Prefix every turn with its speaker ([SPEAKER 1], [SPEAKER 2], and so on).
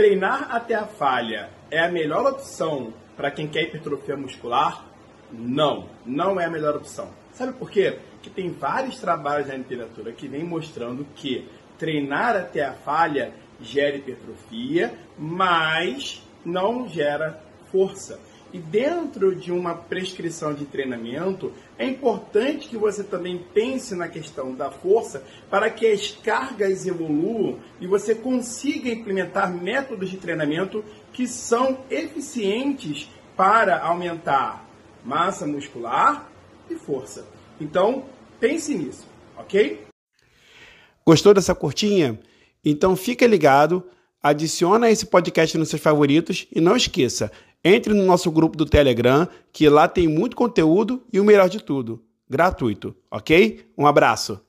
[SPEAKER 1] treinar até a falha é a melhor opção para quem quer hipertrofia muscular? Não, não é a melhor opção. Sabe por quê? Porque tem vários trabalhos na literatura que vem mostrando que treinar até a falha gera hipertrofia, mas não gera força. E dentro de uma prescrição de treinamento, é importante que você também pense na questão da força para que as cargas evoluam e você consiga implementar métodos de treinamento que são eficientes para aumentar massa muscular e força. Então, pense nisso, ok?
[SPEAKER 2] Gostou dessa curtinha? Então fica ligado, adiciona esse podcast nos seus favoritos e não esqueça, entre no nosso grupo do Telegram, que lá tem muito conteúdo e o melhor de tudo, gratuito, ok? Um abraço!